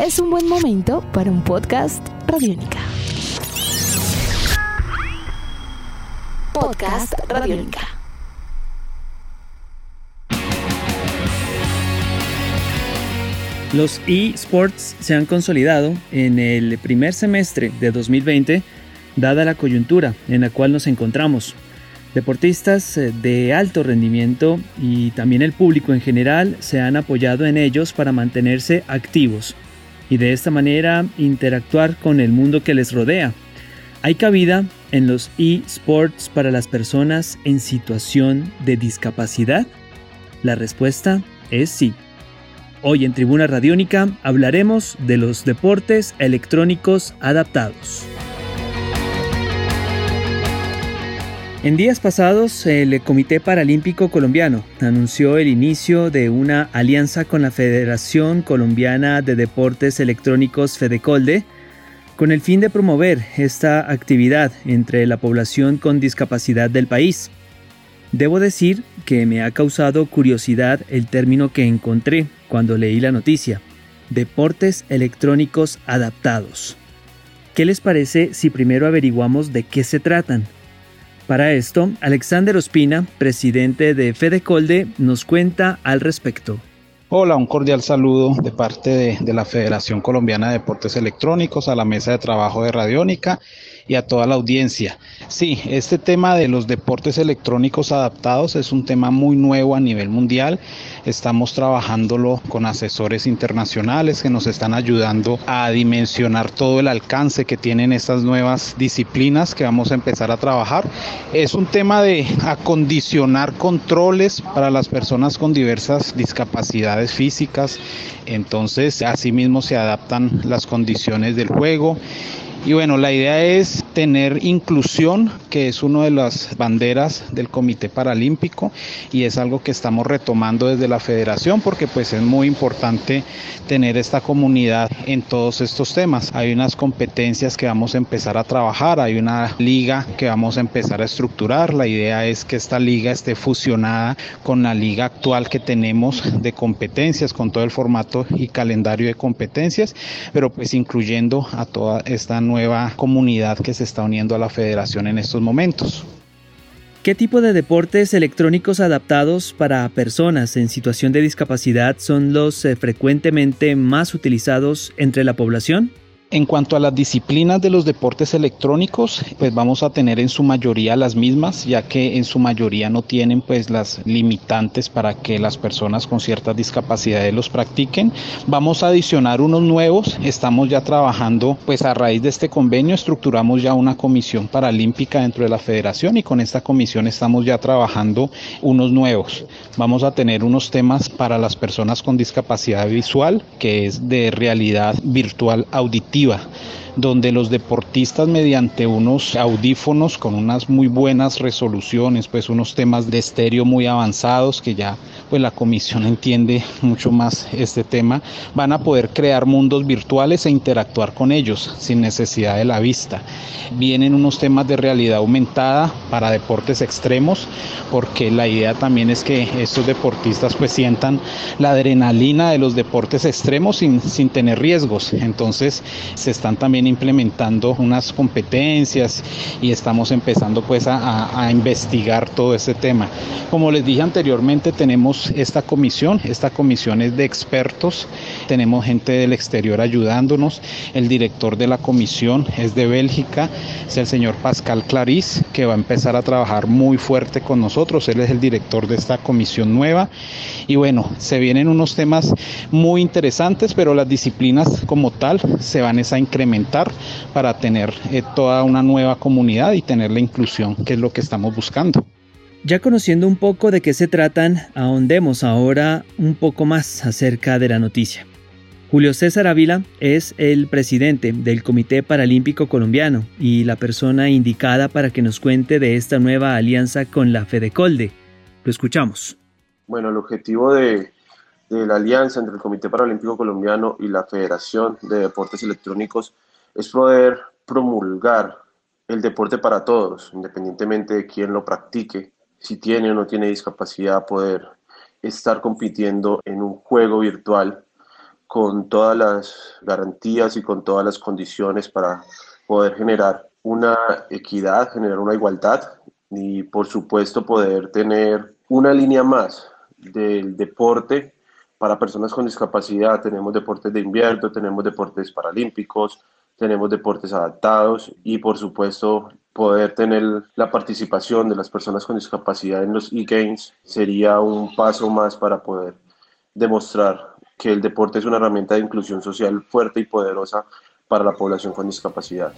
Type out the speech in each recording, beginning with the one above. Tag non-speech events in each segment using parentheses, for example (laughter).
es un buen momento para un podcast Radiónica. Podcast Radiónica. Los eSports se han consolidado en el primer semestre de 2020, dada la coyuntura en la cual nos encontramos. Deportistas eh, de alto rendimiento y también el público en general se han apoyado en ellos para mantenerse activos y de esta manera interactuar con el mundo que les rodea. ¿Hay cabida en los eSports para las personas en situación de discapacidad? La respuesta es sí. Hoy en Tribuna Radiónica hablaremos de los deportes electrónicos adaptados. En días pasados, el Comité Paralímpico Colombiano anunció el inicio de una alianza con la Federación Colombiana de Deportes Electrónicos Fedecolde con el fin de promover esta actividad entre la población con discapacidad del país. Debo decir que me ha causado curiosidad el término que encontré cuando leí la noticia, deportes electrónicos adaptados. ¿Qué les parece si primero averiguamos de qué se tratan? Para esto, Alexander Ospina, presidente de Fedecolde, nos cuenta al respecto. Hola, un cordial saludo de parte de, de, la Federación Colombiana de Deportes Electrónicos, a la mesa de trabajo de Radiónica y a toda la audiencia. Sí, este tema de los deportes electrónicos adaptados es un tema muy nuevo a nivel mundial. Estamos trabajándolo con asesores internacionales que nos están ayudando a dimensionar todo el alcance que tienen estas nuevas disciplinas que vamos a empezar a trabajar. Es un tema de acondicionar controles para las personas con diversas discapacidades físicas. Entonces, asimismo se adaptan las condiciones del juego y bueno, la idea es tener inclusión, que es una de las banderas del Comité Paralímpico y es algo que estamos retomando desde la federación porque pues es muy importante tener esta comunidad en todos estos temas. Hay unas competencias que vamos a empezar a trabajar, hay una liga que vamos a empezar a estructurar. La idea es que esta liga esté fusionada con la liga actual que tenemos de competencias, con todo el formato y calendario de competencias, pero pues incluyendo a toda esta nueva comunidad que se está uniendo a la federación en estos momentos. ¿Qué tipo de deportes electrónicos adaptados para personas en situación de discapacidad son los eh, frecuentemente más utilizados entre la población? En cuanto a las disciplinas de los deportes electrónicos, pues vamos a tener en su mayoría las mismas, ya que en su mayoría no tienen pues las limitantes para que las personas con ciertas discapacidades los practiquen. Vamos a adicionar unos nuevos, estamos ya trabajando pues a raíz de este convenio, estructuramos ya una comisión paralímpica dentro de la federación y con esta comisión estamos ya trabajando unos nuevos. Vamos a tener unos temas para las personas con discapacidad visual, que es de realidad virtual auditiva positiva donde los deportistas mediante unos audífonos con unas muy buenas resoluciones, pues unos temas de estéreo muy avanzados que ya pues la comisión (laughs) entiende mucho más este tema, van a poder crear mundos virtuales e interactuar con ellos sin necesidad de la vista. Vienen unos temas de realidad aumentada para deportes extremos, porque la idea también es que estos deportistas pues sientan la adrenalina de los deportes extremos sin, sin tener riesgos. Entonces se están también implementando unas competencias y estamos empezando pues a, investigar todo este tema. Como les dije anteriormente, tenemos esta comisión. Esta comisión es de expertos. Tenemos gente del exterior ayudándonos. El director de la comisión es de Bélgica, es el señor Pascal Claris, que va a empezar a trabajar muy fuerte con nosotros. Él es el director de esta comisión nueva. Y bueno, se vienen unos temas muy interesantes, pero las disciplinas como tal se van a incrementar para tener eh, toda una nueva comunidad y tener la inclusión, que es lo que estamos buscando. Ya conociendo un poco de qué se tratan, ahondemos ahora un poco más acerca de la noticia. Julio César Ávila es el presidente del Comité Paralímpico Colombiano y la persona indicada para que nos cuente de esta nueva alianza con la Fedecolde. Lo escuchamos. Bueno, el objetivo de, de la alianza entre el Comité Paralímpico Colombiano y la Federación de Deportes Electrónicos es poder promulgar el deporte para todos, independientemente de quién lo practique, si tiene o no tiene discapacidad, poder estar compitiendo en un juego virtual con todas las garantías y con todas las condiciones para poder generar una equidad, generar una igualdad y por supuesto poder tener una línea más del deporte para personas con discapacidad. Tenemos deportes de invierno, tenemos deportes paralímpicos, tenemos deportes adaptados y por supuesto poder tener la participación de las personas con discapacidad en los e-games sería un paso más para poder demostrar que el deporte es una herramienta de inclusión social fuerte y poderosa para la población con discapacidad.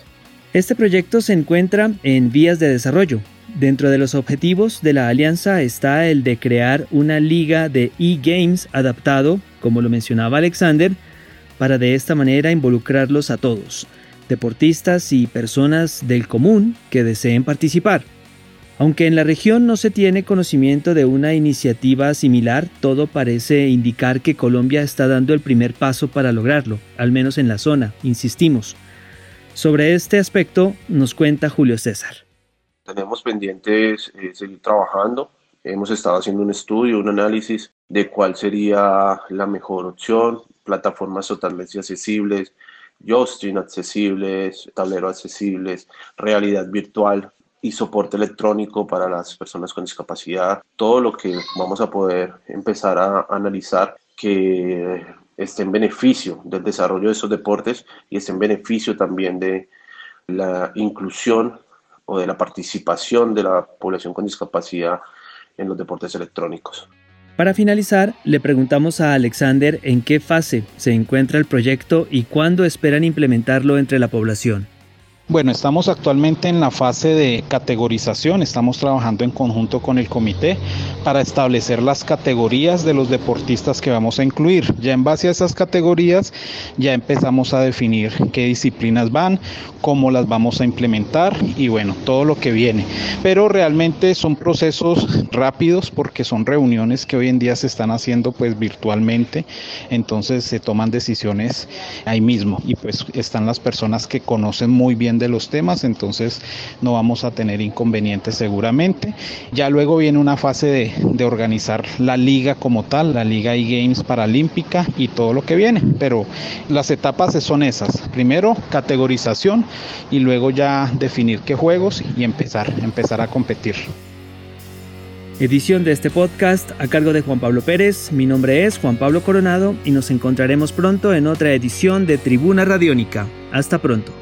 Este proyecto se encuentra en vías de desarrollo. Dentro de los objetivos de la alianza está el de crear una liga de e-games adaptado, como lo mencionaba Alexander, para de esta manera involucrarlos a todos, deportistas y personas del común que deseen participar. Aunque en la región no se tiene conocimiento de una iniciativa similar, todo parece indicar que Colombia está dando el primer paso para lograrlo, al menos en la zona, insistimos. Sobre este aspecto nos cuenta Julio César. Tenemos pendientes eh, seguir trabajando. Hemos estado haciendo un estudio, un análisis de cuál sería la mejor opción, plataformas totalmente accesibles, Justin accesibles, tablero accesibles, realidad virtual y soporte electrónico para las personas con discapacidad. Todo lo que vamos a poder empezar a analizar que esté en beneficio del desarrollo de esos deportes y esté en beneficio también de la inclusión o de la participación de la población con discapacidad en los deportes electrónicos. Para finalizar, le preguntamos a Alexander en qué fase se encuentra el proyecto y cuándo esperan implementarlo entre la población. Bueno, estamos actualmente en la fase de categorización, estamos trabajando en conjunto con el comité para establecer las categorías de los deportistas que vamos a incluir. Ya en base a esas categorías ya empezamos a definir qué disciplinas van, cómo las vamos a implementar y bueno, todo lo que viene. Pero realmente son procesos rápidos porque son reuniones que hoy en día se están haciendo pues virtualmente, entonces se toman decisiones ahí mismo y pues están las personas que conocen muy de los temas, entonces no vamos a tener inconvenientes seguramente. Ya luego viene una fase de, organizar la liga como tal, la liga e-games paralímpica y todo lo que viene, pero las etapas son esas. Primero, categorización y luego ya definir qué juegos y empezar a competir. Edición de este podcast a cargo de Juan Pablo Pérez. Mi nombre es Juan Pablo Coronado y nos encontraremos pronto en otra edición de Tribuna Radiónica. Hasta pronto.